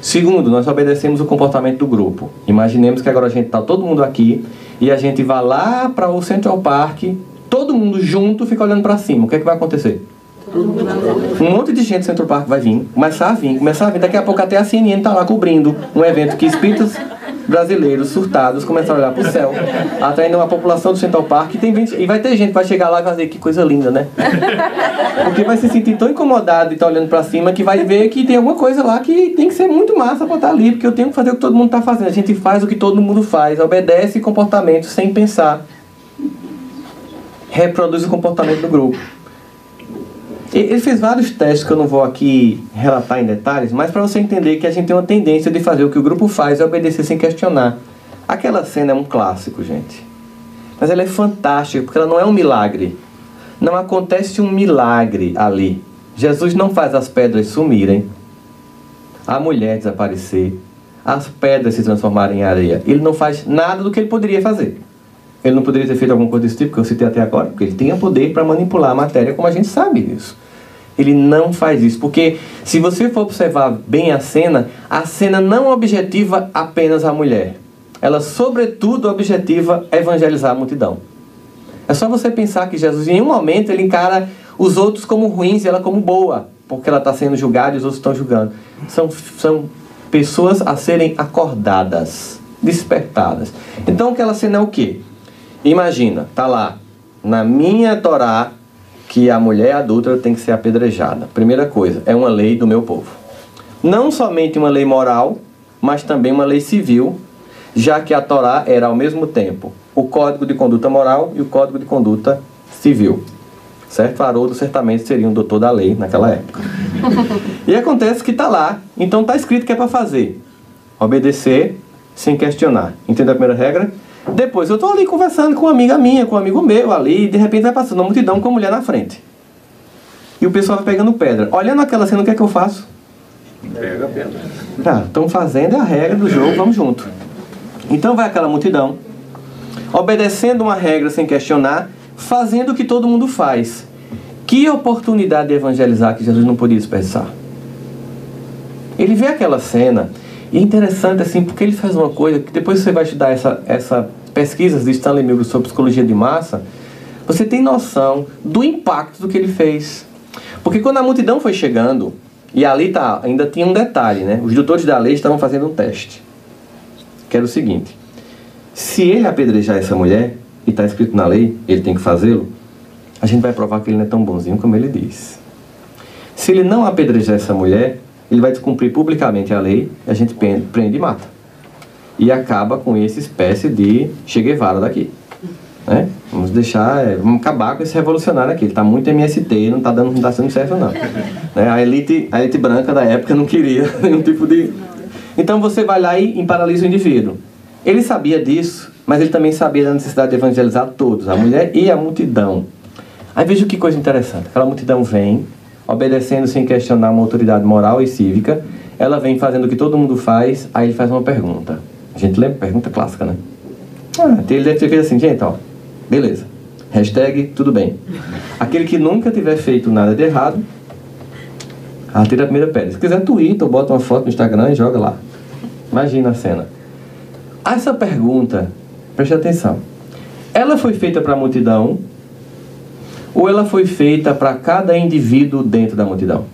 Segundo, nós obedecemos o comportamento do grupo. Imaginemos que agora a gente está todo mundo aqui e a gente vai lá para o Central Park, todo mundo junto fica olhando para cima. O que, é que vai acontecer? Um monte de gente do Central Park vai vir, começar a vir, começar a vir. Daqui a pouco até a CNN está lá cobrindo um evento que espíritos brasileiros surtados começam a olhar para o céu, atraindo uma população do Central Park e, tem gente, e vai ter gente que vai chegar lá e vai dizer que coisa linda, né? Porque vai se sentir tão incomodado e tá olhando para cima que vai ver que tem alguma coisa lá que tem que ser muito massa para estar tá ali, porque eu tenho que fazer o que todo mundo está fazendo. A gente faz o que todo mundo faz, obedece comportamento sem pensar, reproduz o comportamento do grupo. Ele fez vários testes que eu não vou aqui relatar em detalhes, mas para você entender que a gente tem uma tendência de fazer o que o grupo faz e obedecer sem questionar. Aquela cena é um clássico, gente. Mas ela é fantástica porque ela não é um milagre. Não acontece um milagre ali. Jesus não faz as pedras sumirem, a mulher desaparecer, as pedras se transformarem em areia. Ele não faz nada do que ele poderia fazer. Ele não poderia ter feito alguma coisa desse tipo que eu citei até agora, porque ele o poder para manipular a matéria, como a gente sabe disso. Ele não faz isso, porque se você for observar bem a cena, a cena não objetiva apenas a mulher. Ela, sobretudo, objetiva evangelizar a multidão. É só você pensar que Jesus, em um momento, ele encara os outros como ruins e ela como boa, porque ela está sendo julgada e os outros estão julgando. São, são pessoas a serem acordadas, despertadas. Então, aquela cena é o quê? Imagina, tá lá, na minha Torá, que a mulher adulta tem que ser apedrejada. Primeira coisa, é uma lei do meu povo. Não somente uma lei moral, mas também uma lei civil, já que a Torá era ao mesmo tempo o código de conduta moral e o código de conduta civil. Certo? Haroldo certamente seria um doutor da lei naquela época. e acontece que está lá, então está escrito que é para fazer. Obedecer sem questionar. Entendeu a primeira regra? Depois eu estou ali conversando com uma amiga minha, com um amigo meu ali, e de repente vai passando uma multidão com a mulher na frente. E o pessoal vai pegando pedra. Olhando aquela cena, o que é que eu faço? Pega a pedra. Tá, estão fazendo a regra do jogo, vamos junto. Então vai aquela multidão, obedecendo uma regra sem questionar, fazendo o que todo mundo faz. Que oportunidade de evangelizar que Jesus não podia desperdiçar. Ele vê aquela cena, e é interessante assim, porque ele faz uma coisa que depois você vai estudar essa, essa pesquisas de Stanley Milgram sobre psicologia de massa, você tem noção do impacto do que ele fez. Porque quando a multidão foi chegando, e ali tá, ainda tinha um detalhe, né? Os doutores da lei estavam fazendo um teste. Que era o seguinte: se ele apedrejar essa mulher, e está escrito na lei, ele tem que fazê-lo, a gente vai provar que ele não é tão bonzinho como ele diz. Se ele não apedrejar essa mulher, ele vai descumprir publicamente a lei, a gente prende e mata e acaba com essa espécie de Che Guevara daqui. Né? Vamos deixar, é, vamos acabar com esse revolucionário aqui. Ele está muito MST, não está dando, não tá sendo certo não. Né? A elite, a elite branca da época não queria nenhum tipo de. Então você vai lá e paralisa o indivíduo. Ele sabia disso, mas ele também sabia da necessidade de evangelizar todos, a mulher e a multidão. Aí veja que coisa interessante. Aquela multidão vem, obedecendo sem questionar uma autoridade moral e cívica. Ela vem fazendo o que todo mundo faz, aí ele faz uma pergunta. A gente lembra? Pergunta clássica, né? Ah, ele deve ter feito assim, gente, ó, beleza. Hashtag tudo bem. Aquele que nunca tiver feito nada de errado, atira a primeira pedra. Se quiser, twitta ou bota uma foto no Instagram e joga lá. Imagina a cena. Essa pergunta, preste atenção. Ela foi feita para a multidão ou ela foi feita para cada indivíduo dentro da multidão?